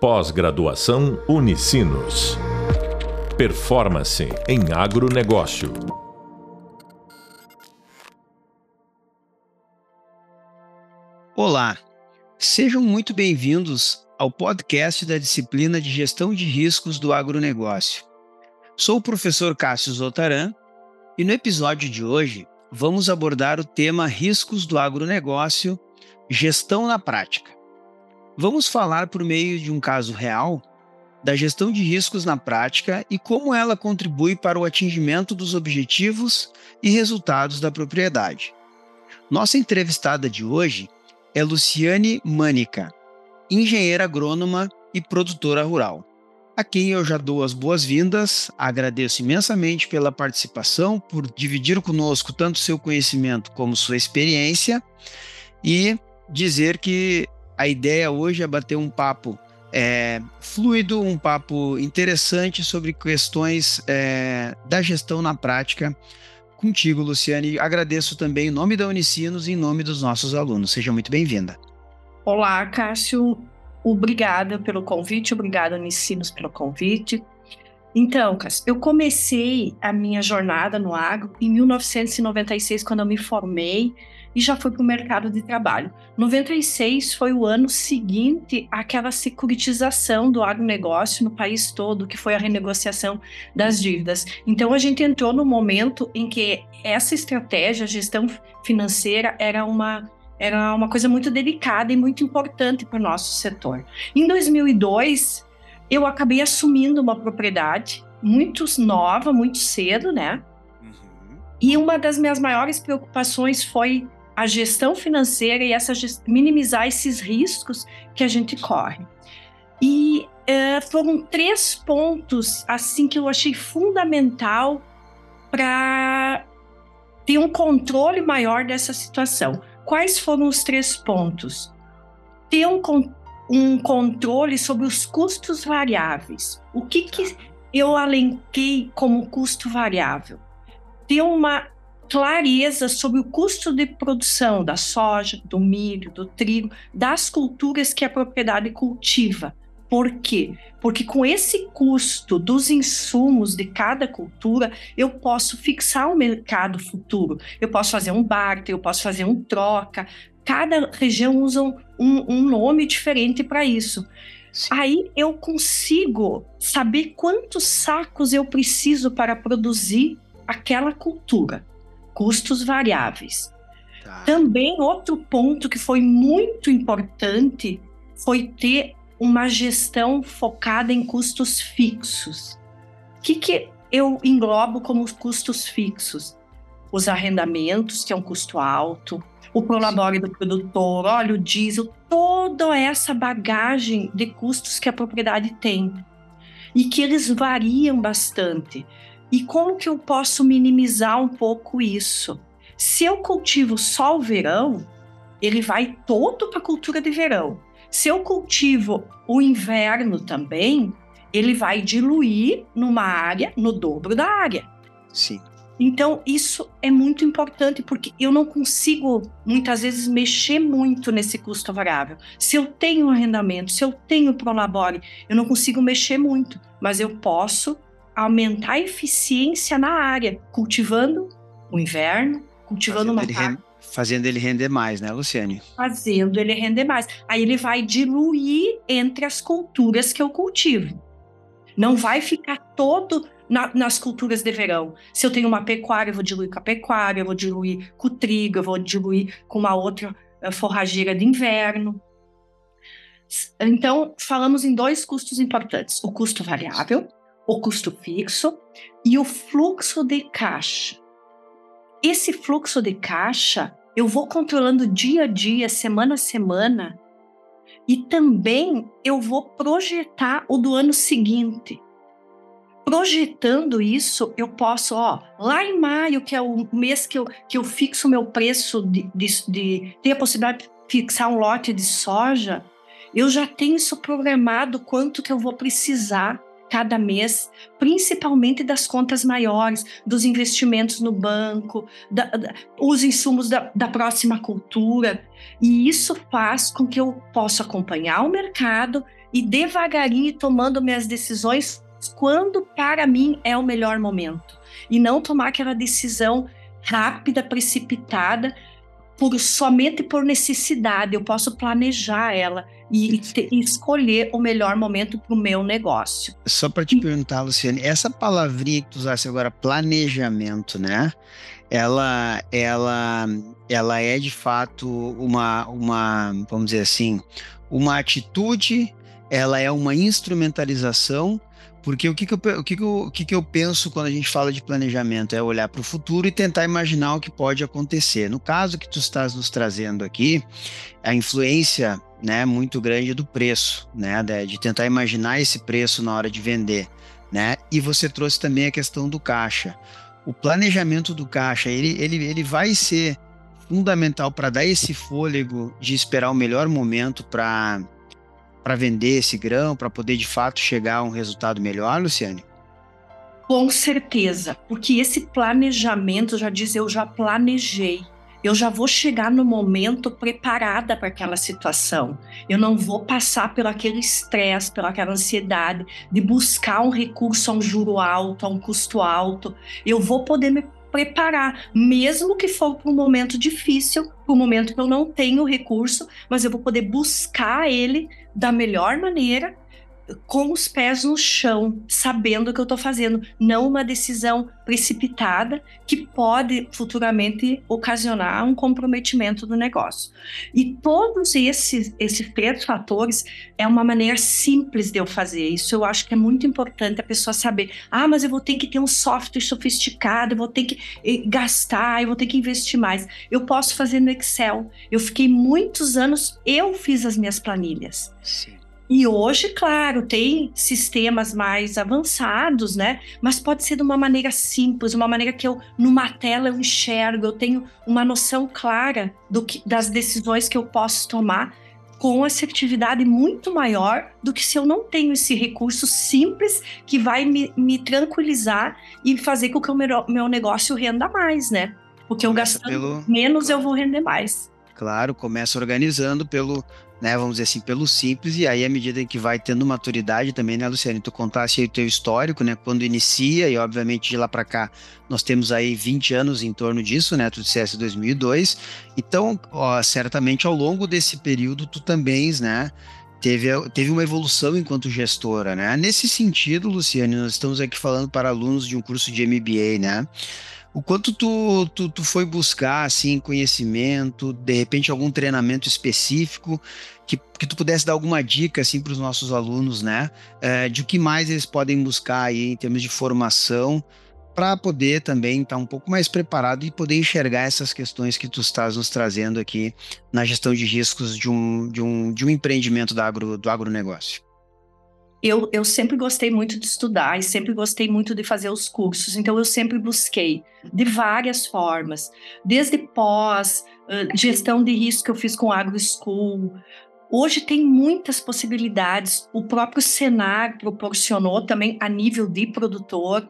Pós-graduação Unicinos. Performance em agronegócio. Olá, sejam muito bem-vindos ao podcast da disciplina de Gestão de Riscos do Agronegócio. Sou o professor Cássio Zotaran e no episódio de hoje vamos abordar o tema Riscos do Agronegócio, Gestão na Prática. Vamos falar por meio de um caso real da gestão de riscos na prática e como ela contribui para o atingimento dos objetivos e resultados da propriedade. Nossa entrevistada de hoje é Luciane Mânica, engenheira agrônoma e produtora rural, a quem eu já dou as boas-vindas, agradeço imensamente pela participação, por dividir conosco tanto seu conhecimento como sua experiência e dizer que a ideia hoje é bater um papo é, fluido, um papo interessante sobre questões é, da gestão na prática contigo, Luciane. Agradeço também em nome da Unicinos e em nome dos nossos alunos. Seja muito bem-vinda. Olá, Cássio. Obrigada pelo convite, obrigada, Unicinos, pelo convite. Então, Cássio, eu comecei a minha jornada no agro em 1996, quando eu me formei e já foi para o mercado de trabalho. 96 foi o ano seguinte àquela securitização do agronegócio no país todo, que foi a renegociação das dívidas. Então a gente entrou no momento em que essa estratégia, gestão financeira, era uma era uma coisa muito delicada e muito importante para o nosso setor. Em 2002, eu acabei assumindo uma propriedade muito nova, muito cedo, né? Uhum. E uma das minhas maiores preocupações foi a gestão financeira e essa minimizar esses riscos que a gente corre. E é, foram três pontos assim que eu achei fundamental para ter um controle maior dessa situação. Quais foram os três pontos? Ter um, um controle sobre os custos variáveis. O que, que eu alenquei como custo variável? Ter uma clareza sobre o custo de produção da soja, do milho, do trigo, das culturas que a propriedade cultiva. Por quê? Porque com esse custo dos insumos de cada cultura, eu posso fixar um mercado futuro. Eu posso fazer um barter, eu posso fazer um troca. Cada região usa um, um nome diferente para isso. Sim. Aí eu consigo saber quantos sacos eu preciso para produzir aquela cultura custos variáveis. Tá. Também outro ponto que foi muito importante foi ter uma gestão focada em custos fixos. O que, que eu englobo como custos fixos? Os arrendamentos, que é um custo alto, o prolabore do produtor, óleo diesel, toda essa bagagem de custos que a propriedade tem e que eles variam bastante. E como que eu posso minimizar um pouco isso? Se eu cultivo só o verão, ele vai todo para a cultura de verão. Se eu cultivo o inverno também, ele vai diluir numa área no dobro da área. Sim. Então, isso é muito importante, porque eu não consigo, muitas vezes, mexer muito nesse custo variável. Se eu tenho arrendamento, se eu tenho prolabore, eu não consigo mexer muito, mas eu posso aumentar a eficiência na área, cultivando o inverno, cultivando fazendo uma ele Fazendo ele render mais, né, Luciane? Fazendo ele render mais. Aí ele vai diluir entre as culturas que eu cultivo. Não vai ficar todo na, nas culturas de verão. Se eu tenho uma pecuária, eu vou diluir com a pecuária, eu vou diluir com o trigo, eu vou diluir com uma outra eh, forrageira de inverno. Então, falamos em dois custos importantes: o custo variável, o custo fixo e o fluxo de caixa. Esse fluxo de caixa eu vou controlando dia a dia, semana a semana, e também eu vou projetar o do ano seguinte. Projetando isso, eu posso, ó, lá em maio, que é o mês que eu, que eu fixo o meu preço de, de, de ter a possibilidade de fixar um lote de soja, eu já tenho isso programado quanto que eu vou precisar cada mês, principalmente das contas maiores, dos investimentos no banco, da, da, os insumos da, da próxima cultura. E isso faz com que eu possa acompanhar o mercado e devagarinho tomando minhas decisões quando para mim é o melhor momento. E não tomar aquela decisão rápida, precipitada, por somente por necessidade. Eu posso planejar ela e, te, escolher o melhor momento para o meu negócio. Só para te perguntar, Luciane, essa palavrinha que tu usaste agora, planejamento, né? Ela, ela, ela é de fato uma, uma, vamos dizer assim, uma atitude. Ela é uma instrumentalização porque o que, que, eu, o, que, que, eu, o que, que eu penso quando a gente fala de planejamento é olhar para o futuro e tentar imaginar o que pode acontecer. No caso que tu estás nos trazendo aqui, a influência né, muito grande do preço, né, de tentar imaginar esse preço na hora de vender. Né? E você trouxe também a questão do caixa. O planejamento do caixa, ele, ele, ele vai ser fundamental para dar esse fôlego de esperar o melhor momento para para vender esse grão, para poder de fato chegar a um resultado melhor, Luciane? Com certeza, porque esse planejamento já diz eu já planejei. Eu já vou chegar no momento preparada para aquela situação. Eu não vou passar pelo aquele estresse, pela aquela ansiedade de buscar um recurso a um juro alto, a um custo alto. Eu vou poder me preparar, mesmo que for para um momento difícil, para um momento que eu não tenho recurso, mas eu vou poder buscar ele da melhor maneira com os pés no chão, sabendo o que eu estou fazendo, não uma decisão precipitada que pode futuramente ocasionar um comprometimento do negócio. E todos esses, esses três fatores é uma maneira simples de eu fazer. Isso eu acho que é muito importante a pessoa saber. Ah, mas eu vou ter que ter um software sofisticado, eu vou ter que eh, gastar, eu vou ter que investir mais. Eu posso fazer no Excel. Eu fiquei muitos anos, eu fiz as minhas planilhas. Sim. E hoje, claro, tem sistemas mais avançados, né? Mas pode ser de uma maneira simples, uma maneira que eu, numa tela, eu enxergo, eu tenho uma noção clara do que, das decisões que eu posso tomar com assertividade muito maior do que se eu não tenho esse recurso simples que vai me, me tranquilizar e fazer com que o meu, meu negócio renda mais, né? Porque eu gastando pelo... menos eu vou render mais. Claro, começa organizando pelo né, vamos dizer assim, pelo simples, e aí à medida que vai tendo maturidade também, né, Luciane, tu contasse aí o teu histórico, né, quando inicia, e obviamente de lá para cá nós temos aí 20 anos em torno disso, né, tu disseste 2002, então, ó, certamente ao longo desse período tu também, né, teve, teve uma evolução enquanto gestora, né, nesse sentido, Luciane, nós estamos aqui falando para alunos de um curso de MBA, né, o quanto tu, tu, tu foi buscar, assim, conhecimento, de repente algum treinamento específico, que, que tu pudesse dar alguma dica, assim, para os nossos alunos, né? É, de o que mais eles podem buscar aí em termos de formação, para poder também estar tá um pouco mais preparado e poder enxergar essas questões que tu estás nos trazendo aqui na gestão de riscos de um, de um, de um empreendimento do, agro, do agronegócio eu, eu sempre gostei muito de estudar e sempre gostei muito de fazer os cursos, então eu sempre busquei de várias formas, desde pós, gestão de risco que eu fiz com AgroSchool. Hoje tem muitas possibilidades, o próprio Senar proporcionou também a nível de produtor.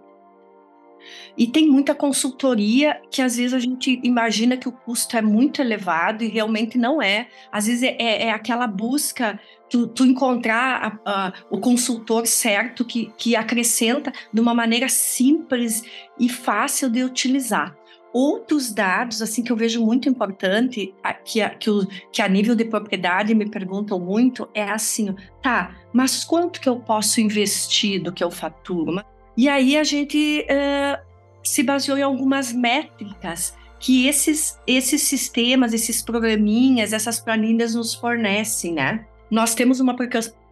E tem muita consultoria que às vezes a gente imagina que o custo é muito elevado e realmente não é. Às vezes é, é, é aquela busca tu, tu encontrar a, a, o consultor certo que, que acrescenta de uma maneira simples e fácil de utilizar. Outros dados, assim, que eu vejo muito importante, que a, que, que a nível de propriedade me perguntam muito, é assim, tá, mas quanto que eu posso investir do que eu faturo? E aí a gente uh, se baseou em algumas métricas que esses, esses sistemas, esses programinhas, essas planilhas nos fornecem, né? Nós temos uma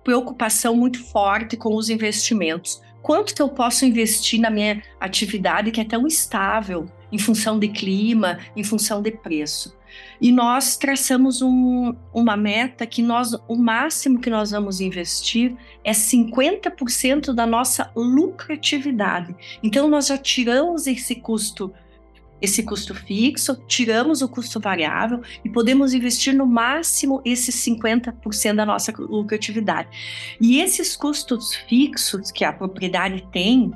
preocupação muito forte com os investimentos. Quanto que eu posso investir na minha atividade que é tão estável em função de clima, em função de preço? E nós traçamos um, uma meta que nós, o máximo que nós vamos investir é 50% da nossa lucratividade. Então nós já tiramos esse custo esse custo fixo, tiramos o custo variável e podemos investir no máximo esses 50% da nossa lucratividade. E esses custos fixos que a propriedade tem,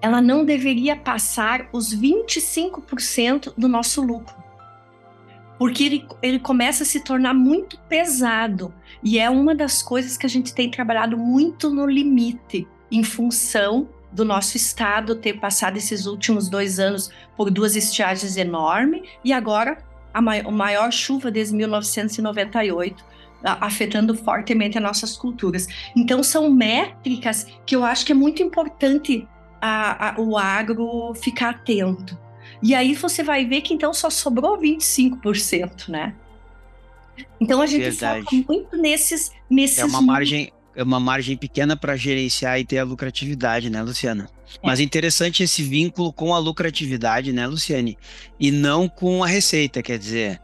ela não deveria passar os 25% do nosso lucro. Porque ele, ele começa a se tornar muito pesado. E é uma das coisas que a gente tem trabalhado muito no limite, em função do nosso estado ter passado esses últimos dois anos por duas estiagens enormes e agora a maior, maior chuva desde 1998 afetando fortemente as nossas culturas. Então são métricas que eu acho que é muito importante a, a, o agro ficar atento. E aí você vai ver que então só sobrou 25%, né? Então a gente Verdade. foca muito nesses nesses é uma margem é uma margem pequena para gerenciar e ter a lucratividade, né, Luciana? É. Mas interessante esse vínculo com a lucratividade, né, Luciane? E não com a receita, quer dizer,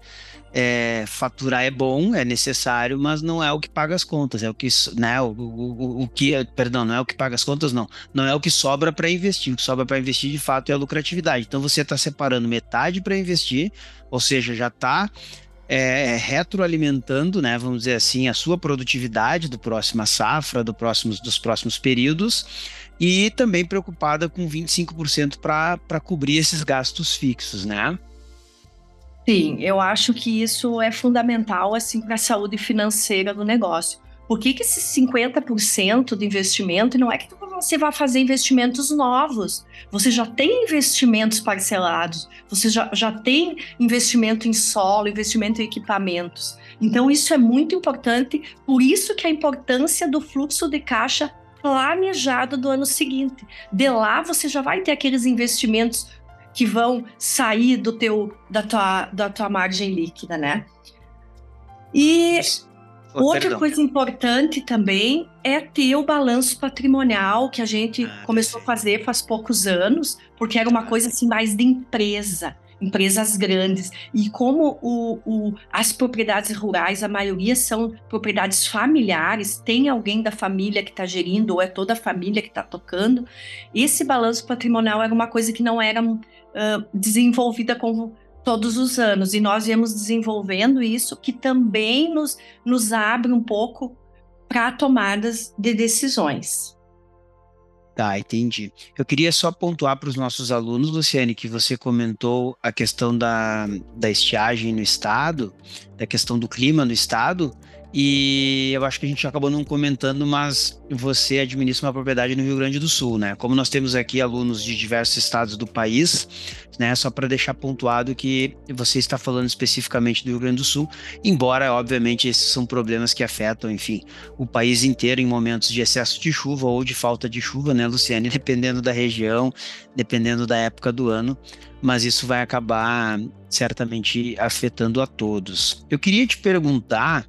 é, faturar é bom, é necessário, mas não é o que paga as contas, é o que, né, o, o, o que, perdão, não é o que paga as contas, não, não é o que sobra para investir, o que sobra para investir de fato é a lucratividade. Então você está separando metade para investir, ou seja, já está é, retroalimentando, né, vamos dizer assim, a sua produtividade do próxima safra, do próximos, dos próximos períodos, e também preocupada com 25% para cobrir esses gastos fixos, né? Sim, eu acho que isso é fundamental assim para a saúde financeira do negócio. Por que, que esses 50% de investimento não é que você vai fazer investimentos novos? Você já tem investimentos parcelados, você já, já tem investimento em solo, investimento em equipamentos. Então, isso é muito importante, por isso que a importância do fluxo de caixa planejado do ano seguinte. De lá você já vai ter aqueles investimentos que vão sair do teu da tua, da tua margem líquida, né? E Outra Perdão. coisa importante também é ter o balanço patrimonial que a gente ah, começou a fazer faz poucos anos, porque era uma ah. coisa assim mais de empresa, empresas grandes. E como o, o, as propriedades rurais, a maioria são propriedades familiares, tem alguém da família que está gerindo, ou é toda a família que está tocando, esse balanço patrimonial era uma coisa que não era uh, desenvolvida como todos os anos. E nós viemos desenvolvendo isso, que também nos, nos abre um pouco para tomadas de decisões. Tá, entendi. Eu queria só pontuar para os nossos alunos, Luciane, que você comentou a questão da, da estiagem no estado, da questão do clima no estado, e eu acho que a gente acabou não comentando, mas você administra uma propriedade no Rio Grande do Sul, né? Como nós temos aqui alunos de diversos estados do país, né? Só para deixar pontuado que você está falando especificamente do Rio Grande do Sul, embora, obviamente, esses são problemas que afetam, enfim, o país inteiro em momentos de excesso de chuva ou de falta de chuva, né, Luciane? Dependendo da região, dependendo da época do ano mas isso vai acabar certamente afetando a todos. Eu queria te perguntar,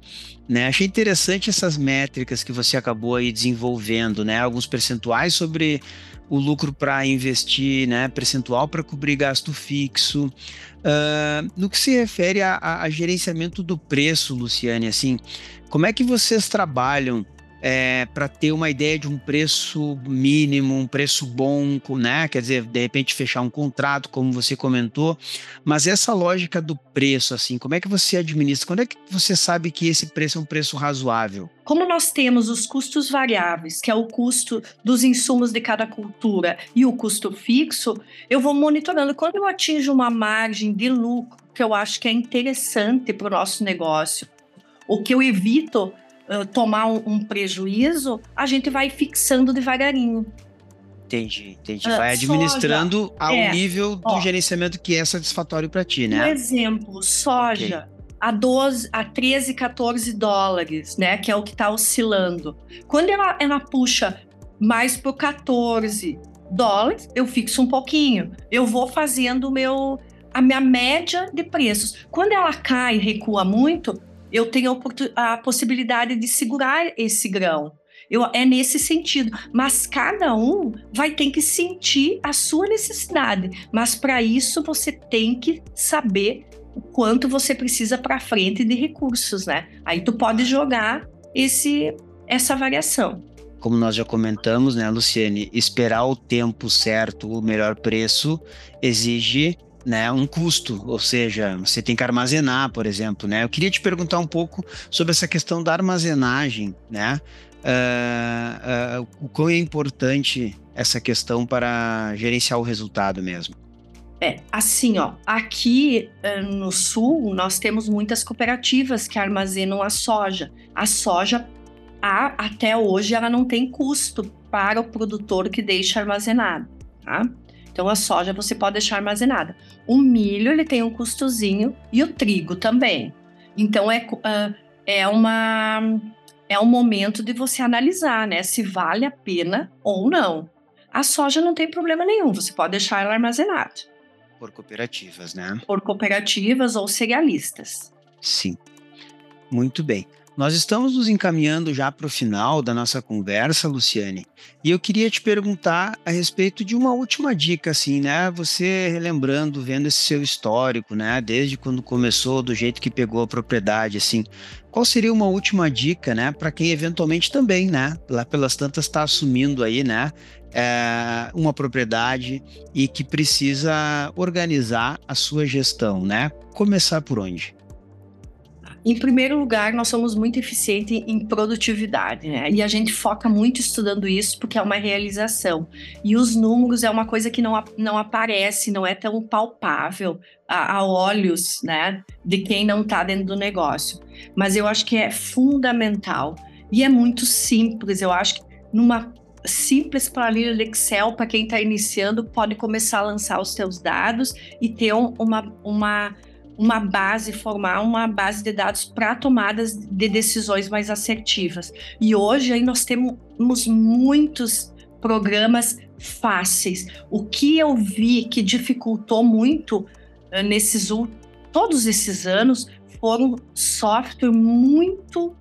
né? Achei interessante essas métricas que você acabou aí desenvolvendo, né? Alguns percentuais sobre o lucro para investir, né? Percentual para cobrir gasto fixo. Uh, no que se refere a, a, a gerenciamento do preço, Luciane, assim, como é que vocês trabalham? É, para ter uma ideia de um preço mínimo, um preço bom, né? Quer dizer, de repente fechar um contrato, como você comentou. Mas essa lógica do preço, assim, como é que você administra? Quando é que você sabe que esse preço é um preço razoável? Como nós temos os custos variáveis, que é o custo dos insumos de cada cultura, e o custo fixo, eu vou monitorando. Quando eu atinjo uma margem de lucro que eu acho que é interessante para o nosso negócio, o que eu evito tomar um, um, prejuízo, a gente vai fixando devagarinho. Entendi, entendi. Vai administrando soja, ao é, nível do ó, gerenciamento que é satisfatório para ti, né? Um exemplo, soja. Okay. A, 12, a 13, 14 dólares, né? Que é o que está oscilando. Quando ela, ela puxa mais para 14 dólares, eu fixo um pouquinho. Eu vou fazendo meu, a minha média de preços. Quando ela cai e recua muito, eu tenho a, possibilidade de segurar esse grão. Eu, é nesse sentido. Mas cada um vai ter que sentir a sua necessidade. Mas para isso você tem que saber o quanto você precisa para frente de recursos, né? Aí tu pode jogar esse essa variação. Como nós já comentamos, né, Luciene, esperar o tempo certo, o melhor preço, exige né, um custo, ou seja, você tem que armazenar, por exemplo, né? Eu queria te perguntar um pouco sobre essa questão da armazenagem, né? Uh, uh, o quão é importante essa questão para gerenciar o resultado mesmo? É, assim, ó, aqui uh, no sul nós temos muitas cooperativas que armazenam a soja. A soja, a, até hoje, ela não tem custo para o produtor que deixa armazenado, tá? Então a soja você pode deixar armazenada. O milho ele tem um custozinho e o trigo também. Então é, uh, é uma é um momento de você analisar, né, se vale a pena ou não. A soja não tem problema nenhum, você pode deixar ela armazenada. Por cooperativas, né? Por cooperativas ou cerealistas. Sim. Muito bem. Nós estamos nos encaminhando já para o final da nossa conversa, Luciane, e eu queria te perguntar a respeito de uma última dica, assim, né? Você relembrando, vendo esse seu histórico, né? Desde quando começou, do jeito que pegou a propriedade, assim, qual seria uma última dica, né? Para quem eventualmente também, né? Lá pelas tantas está assumindo aí, né? É, uma propriedade e que precisa organizar a sua gestão, né? Começar por onde? Em primeiro lugar, nós somos muito eficientes em produtividade, né? E a gente foca muito estudando isso porque é uma realização. E os números é uma coisa que não, não aparece, não é tão palpável a, a olhos, né? De quem não está dentro do negócio. Mas eu acho que é fundamental. E é muito simples. Eu acho que numa simples planilha de Excel para quem está iniciando pode começar a lançar os seus dados e ter um, uma, uma uma base, formar uma base de dados para tomadas de decisões mais assertivas. E hoje aí nós temos muitos programas fáceis. O que eu vi que dificultou muito uh, nesses todos esses anos foram software muito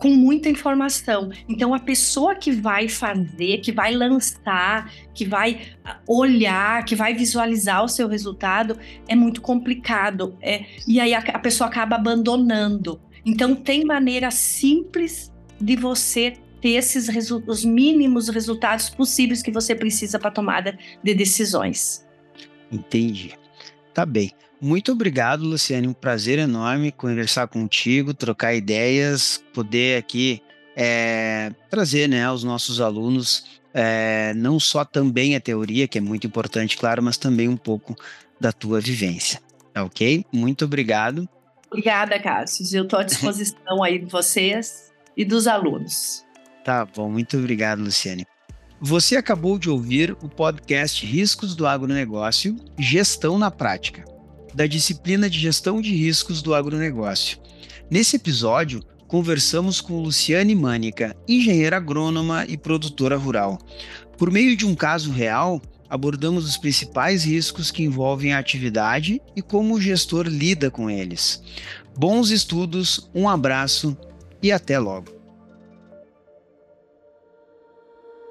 com muita informação. Então, a pessoa que vai fazer, que vai lançar, que vai ah, olhar, que vai visualizar o seu resultado, é muito complicado. É, e aí a, a pessoa acaba abandonando. Então, tem maneira simples de você ter esses os mínimos resultados possíveis que você precisa para tomada de decisões. Entendi. Tá bem. Muito obrigado, Luciane. Um prazer enorme conversar contigo, trocar ideias, poder aqui é, trazer né, aos nossos alunos é, não só também a teoria, que é muito importante, claro, mas também um pouco da tua vivência. Tá ok? Muito obrigado. Obrigada, Cássio. Eu estou à disposição aí de vocês e dos alunos. Tá bom, muito obrigado, Luciane. Você acabou de ouvir o podcast Riscos do Agronegócio Gestão na Prática da disciplina de Gestão de Riscos do Agronegócio. Nesse episódio, conversamos com Luciane Mânica, engenheira agrônoma e produtora rural. Por meio de um caso real, abordamos os principais riscos que envolvem a atividade e como o gestor lida com eles. Bons estudos, um abraço e até logo.